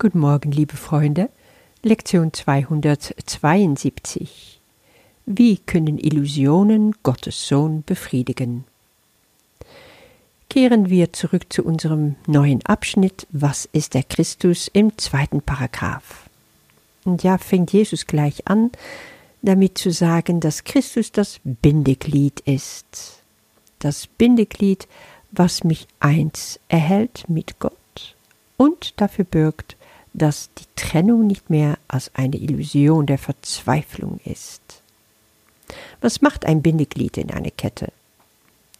Guten Morgen, liebe Freunde. Lektion 272. Wie können Illusionen Gottes Sohn befriedigen? Kehren wir zurück zu unserem neuen Abschnitt Was ist der Christus im zweiten Paragraph. Und ja, fängt Jesus gleich an, damit zu sagen, dass Christus das Bindeglied ist. Das Bindeglied, was mich eins erhält mit Gott und dafür bürgt, dass die Trennung nicht mehr als eine Illusion der Verzweiflung ist. Was macht ein Bindeglied in einer Kette?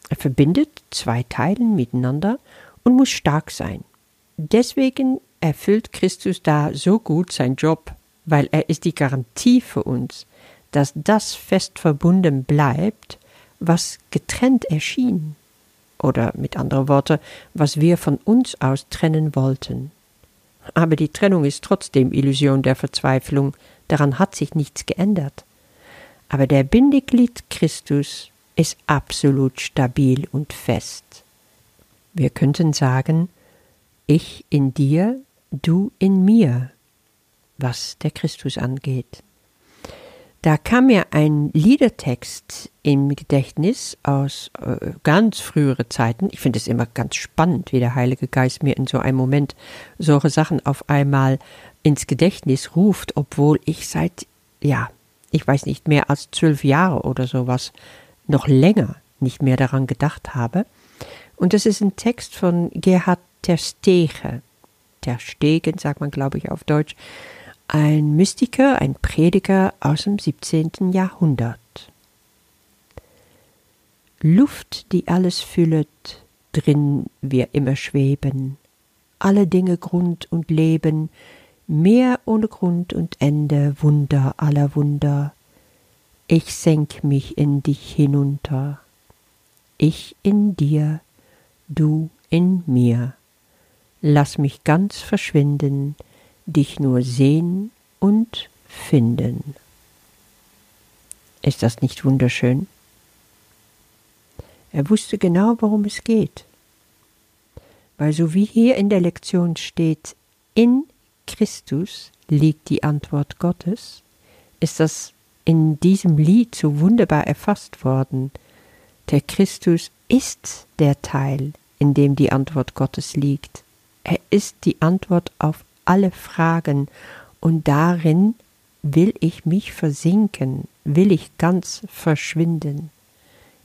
Er verbindet zwei Teilen miteinander und muss stark sein. Deswegen erfüllt Christus da so gut seinen Job, weil er ist die Garantie für uns, dass das fest verbunden bleibt, was getrennt erschien. Oder mit anderen Worten, was wir von uns aus trennen wollten. Aber die Trennung ist trotzdem Illusion der Verzweiflung, daran hat sich nichts geändert. Aber der Bindeglied Christus ist absolut stabil und fest. Wir könnten sagen, ich in dir, du in mir, was der Christus angeht. Da kam mir ein Liedertext im Gedächtnis aus äh, ganz frühere Zeiten. Ich finde es immer ganz spannend, wie der Heilige Geist mir in so einem Moment solche Sachen auf einmal ins Gedächtnis ruft, obwohl ich seit, ja, ich weiß nicht, mehr als zwölf Jahre oder sowas noch länger nicht mehr daran gedacht habe. Und das ist ein Text von Gerhard Terstegen. Terstegen sagt man, glaube ich, auf Deutsch ein Mystiker, ein Prediger aus dem 17. Jahrhundert. Luft, die alles füllet, drin wir immer schweben, alle Dinge Grund und Leben, Meer ohne Grund und Ende, Wunder aller Wunder. Ich senk mich in dich hinunter, ich in dir, du in mir. Lass mich ganz verschwinden, dich nur sehen und finden. Ist das nicht wunderschön? Er wusste genau, worum es geht. Weil so wie hier in der Lektion steht, in Christus liegt die Antwort Gottes, ist das in diesem Lied so wunderbar erfasst worden. Der Christus ist der Teil, in dem die Antwort Gottes liegt. Er ist die Antwort auf alle Fragen, und darin will ich mich versinken, will ich ganz verschwinden.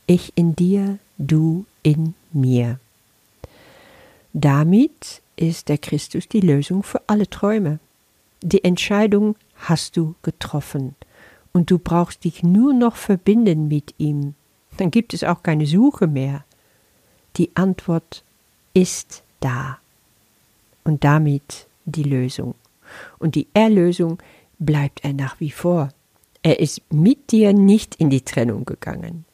Ich in dir, du in mir. Damit ist der Christus die Lösung für alle Träume. Die Entscheidung hast du getroffen und du brauchst dich nur noch verbinden mit ihm. Dann gibt es auch keine Suche mehr. Die Antwort ist da. Und damit die Lösung. Und die Erlösung bleibt er nach wie vor. Er ist mit dir nicht in die Trennung gegangen.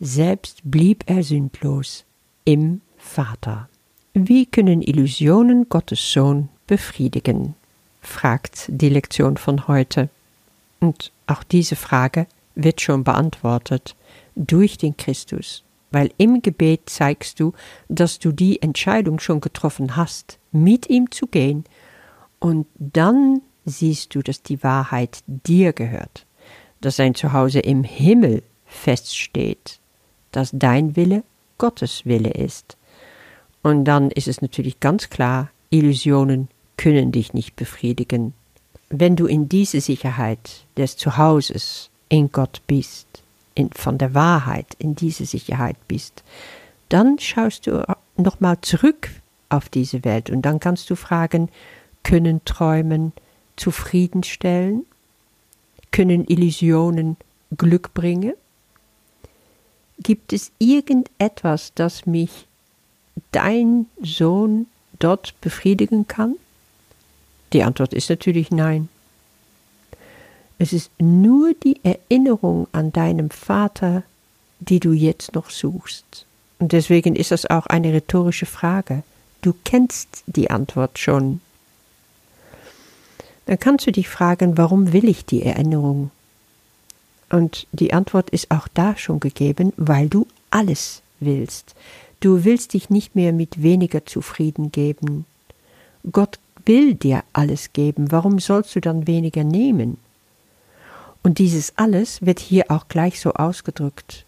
Selbst blieb er sündlos im Vater. Wie können Illusionen Gottes Sohn befriedigen? fragt die Lektion von heute. Und auch diese Frage wird schon beantwortet durch den Christus weil im Gebet zeigst du, dass du die Entscheidung schon getroffen hast, mit ihm zu gehen, und dann siehst du, dass die Wahrheit dir gehört, dass sein Zuhause im Himmel feststeht, dass dein Wille Gottes Wille ist. Und dann ist es natürlich ganz klar, Illusionen können dich nicht befriedigen. Wenn du in diese Sicherheit des Zuhauses in Gott bist, in, von der Wahrheit in diese Sicherheit bist, dann schaust du nochmal zurück auf diese Welt und dann kannst du fragen, können Träumen zufriedenstellen? Können Illusionen Glück bringen? Gibt es irgendetwas, das mich dein Sohn dort befriedigen kann? Die Antwort ist natürlich nein. Es ist nur die Erinnerung an deinem Vater, die du jetzt noch suchst. Und deswegen ist das auch eine rhetorische Frage. Du kennst die Antwort schon. Dann kannst du dich fragen, warum will ich die Erinnerung? Und die Antwort ist auch da schon gegeben, weil du alles willst. Du willst dich nicht mehr mit weniger zufrieden geben. Gott will dir alles geben, warum sollst du dann weniger nehmen? Und dieses alles wird hier auch gleich so ausgedrückt.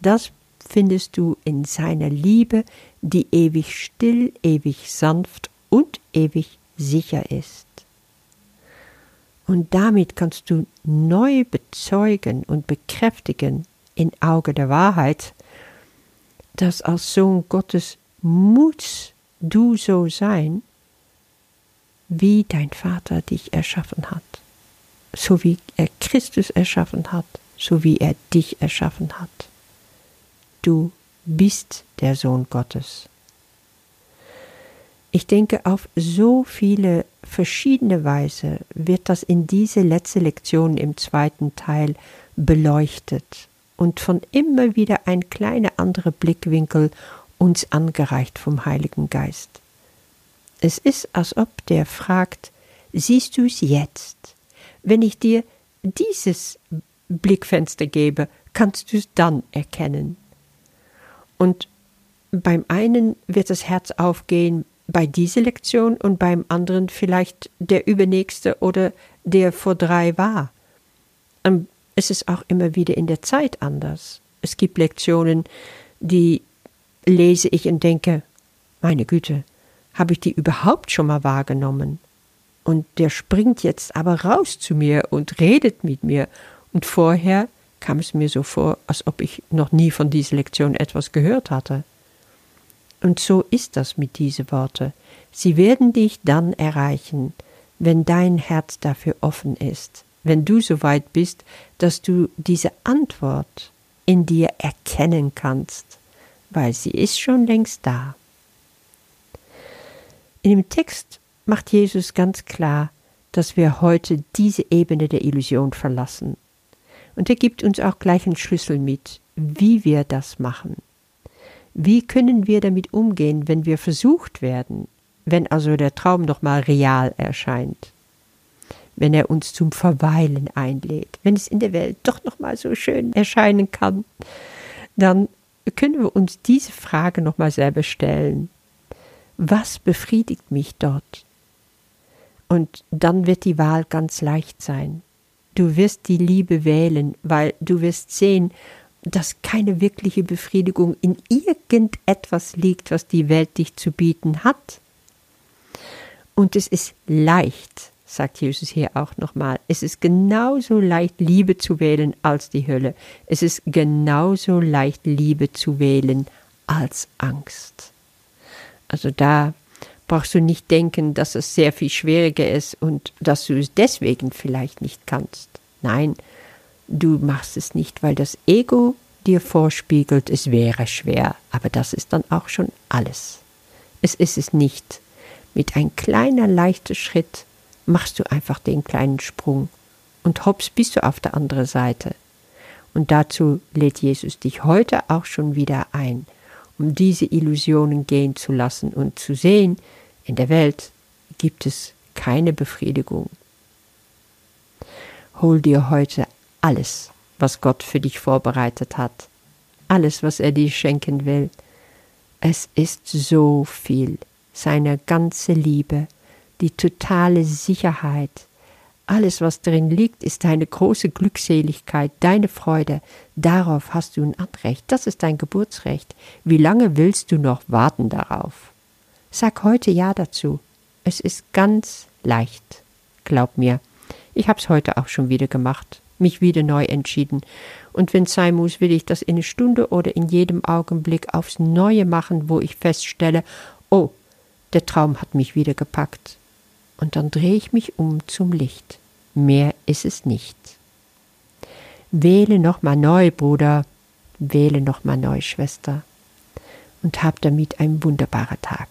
Das findest du in seiner Liebe, die ewig still, ewig sanft und ewig sicher ist. Und damit kannst du neu bezeugen und bekräftigen in Auge der Wahrheit, dass als Sohn Gottes musst du so sein, wie dein Vater dich erschaffen hat, so wie er Christus erschaffen hat, so wie er dich erschaffen hat. Du bist der Sohn Gottes. Ich denke, auf so viele verschiedene Weise wird das in diese letzte Lektion im zweiten Teil beleuchtet und von immer wieder ein kleiner anderer Blickwinkel uns angereicht vom Heiligen Geist. Es ist, als ob der fragt, siehst du es jetzt? Wenn ich dir dieses Blickfenster gebe, kannst du es dann erkennen. Und beim einen wird das Herz aufgehen bei dieser Lektion und beim anderen vielleicht der übernächste oder der vor drei war. Ähm, es ist auch immer wieder in der Zeit anders. Es gibt Lektionen, die lese ich und denke, meine Güte, habe ich die überhaupt schon mal wahrgenommen? Und der springt jetzt aber raus zu mir und redet mit mir. Und vorher kam es mir so vor, als ob ich noch nie von dieser Lektion etwas gehört hatte. Und so ist das mit diesen Worten. Sie werden dich dann erreichen, wenn dein Herz dafür offen ist, wenn du so weit bist, dass du diese Antwort in dir erkennen kannst, weil sie ist schon längst da. In dem Text macht Jesus ganz klar, dass wir heute diese Ebene der Illusion verlassen. Und er gibt uns auch gleich einen Schlüssel mit, wie wir das machen. Wie können wir damit umgehen, wenn wir versucht werden, wenn also der Traum noch mal real erscheint? Wenn er uns zum Verweilen einlädt, wenn es in der Welt doch noch mal so schön erscheinen kann, dann können wir uns diese Frage noch mal selber stellen. Was befriedigt mich dort? Und dann wird die Wahl ganz leicht sein. Du wirst die Liebe wählen, weil du wirst sehen, dass keine wirkliche Befriedigung in irgendetwas liegt, was die Welt dich zu bieten hat. Und es ist leicht, sagt Jesus hier auch nochmal, es ist genauso leicht, Liebe zu wählen als die Hölle. Es ist genauso leicht, Liebe zu wählen als Angst. Also da brauchst du nicht denken, dass es sehr viel schwieriger ist und dass du es deswegen vielleicht nicht kannst. Nein, Du machst es nicht, weil das Ego dir vorspiegelt, es wäre schwer, aber das ist dann auch schon alles. Es ist es nicht. Mit ein kleiner leichter Schritt machst du einfach den kleinen Sprung und hops bist du auf der anderen Seite. Und dazu lädt Jesus dich heute auch schon wieder ein, um diese Illusionen gehen zu lassen und zu sehen, in der Welt gibt es keine Befriedigung. Hol dir heute alles, was Gott für dich vorbereitet hat, alles, was er dir schenken will. Es ist so viel, seine ganze Liebe, die totale Sicherheit, alles, was drin liegt, ist deine große Glückseligkeit, deine Freude. Darauf hast du ein Anrecht. Das ist dein Geburtsrecht. Wie lange willst du noch warten darauf? Sag heute Ja dazu. Es ist ganz leicht. Glaub mir. Ich hab's heute auch schon wieder gemacht mich wieder neu entschieden. Und wenn es sein muss, will ich das in einer Stunde oder in jedem Augenblick aufs Neue machen, wo ich feststelle, oh, der Traum hat mich wieder gepackt. Und dann drehe ich mich um zum Licht. Mehr ist es nicht. Wähle nochmal neu, Bruder, wähle nochmal neu, Schwester, und hab damit einen wunderbaren Tag.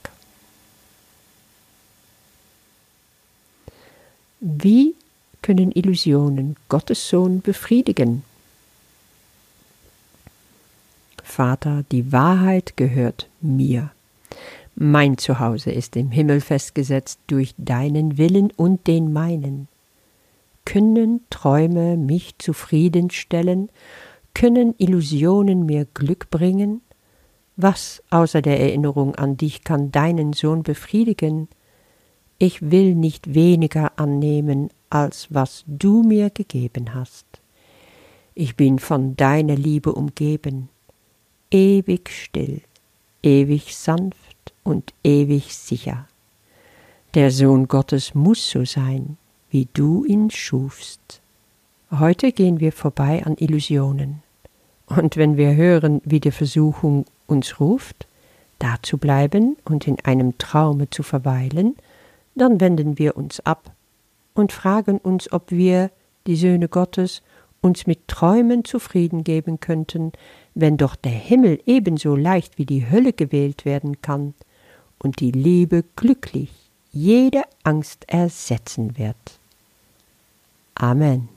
Wie können Illusionen Gottes Sohn befriedigen. Vater, die Wahrheit gehört mir. Mein Zuhause ist im Himmel festgesetzt durch deinen Willen und den meinen. Können Träume mich zufriedenstellen? Können Illusionen mir Glück bringen? Was außer der Erinnerung an dich kann deinen Sohn befriedigen? ich will nicht weniger annehmen, als was du mir gegeben hast. Ich bin von deiner Liebe umgeben, ewig still, ewig sanft und ewig sicher. Der Sohn Gottes muss so sein, wie du ihn schufst. Heute gehen wir vorbei an Illusionen. Und wenn wir hören, wie die Versuchung uns ruft, da zu bleiben und in einem Traume zu verweilen, dann wenden wir uns ab und fragen uns, ob wir, die Söhne Gottes, uns mit Träumen zufrieden geben könnten, wenn doch der Himmel ebenso leicht wie die Hölle gewählt werden kann und die Liebe glücklich jede Angst ersetzen wird. Amen.